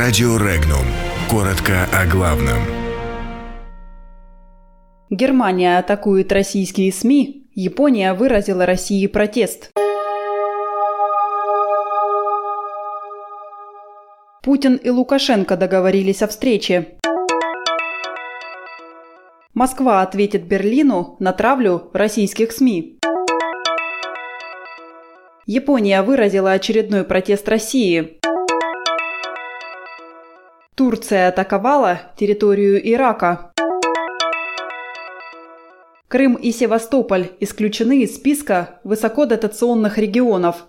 Радио Регнум. Коротко о главном. Германия атакует российские СМИ. Япония выразила России протест. Путин и Лукашенко договорились о встрече. Москва ответит Берлину на травлю российских СМИ. Япония выразила очередной протест России. Турция атаковала территорию Ирака. Крым и Севастополь исключены из списка высокодотационных регионов.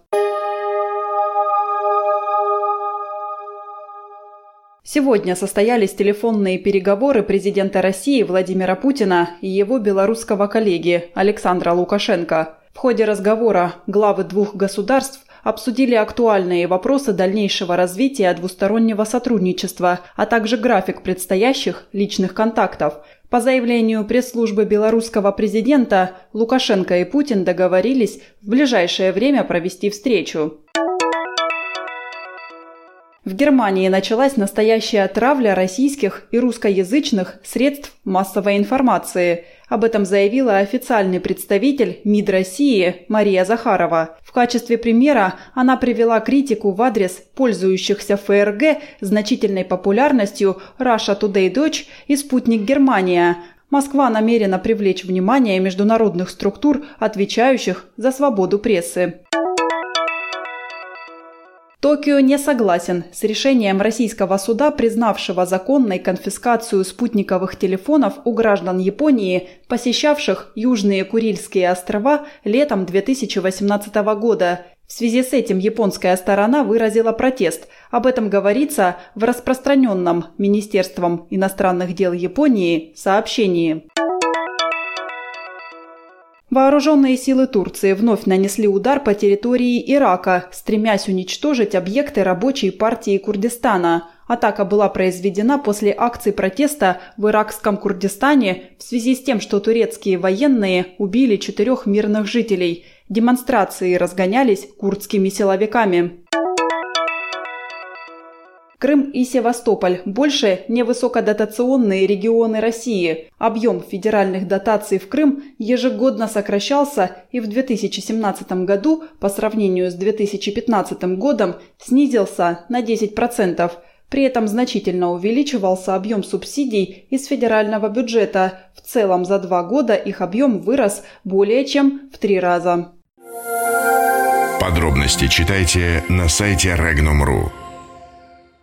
Сегодня состоялись телефонные переговоры президента России Владимира Путина и его белорусского коллеги Александра Лукашенко. В ходе разговора главы двух государств обсудили актуальные вопросы дальнейшего развития двустороннего сотрудничества, а также график предстоящих личных контактов. По заявлению пресс-службы белорусского президента, Лукашенко и Путин договорились в ближайшее время провести встречу. В Германии началась настоящая травля российских и русскоязычных средств массовой информации. Об этом заявила официальный представитель МИД России Мария Захарова. В качестве примера она привела критику в адрес пользующихся ФРГ значительной популярностью Russia Today Dutch и Спутник Германия, Москва намерена привлечь внимание международных структур, отвечающих за свободу прессы. Токио не согласен с решением российского суда, признавшего законной конфискацию спутниковых телефонов у граждан Японии, посещавших Южные Курильские острова летом 2018 года. В связи с этим японская сторона выразила протест. Об этом говорится в распространенном Министерством иностранных дел Японии сообщении. Вооруженные силы Турции вновь нанесли удар по территории Ирака, стремясь уничтожить объекты рабочей партии Курдистана. Атака была произведена после акций протеста в иракском Курдистане в связи с тем, что турецкие военные убили четырех мирных жителей. Демонстрации разгонялись курдскими силовиками. Крым и Севастополь – больше невысокодотационные регионы России. Объем федеральных дотаций в Крым ежегодно сокращался и в 2017 году по сравнению с 2015 годом снизился на 10%. При этом значительно увеличивался объем субсидий из федерального бюджета. В целом за два года их объем вырос более чем в три раза. Подробности читайте на сайте Regnum.ru.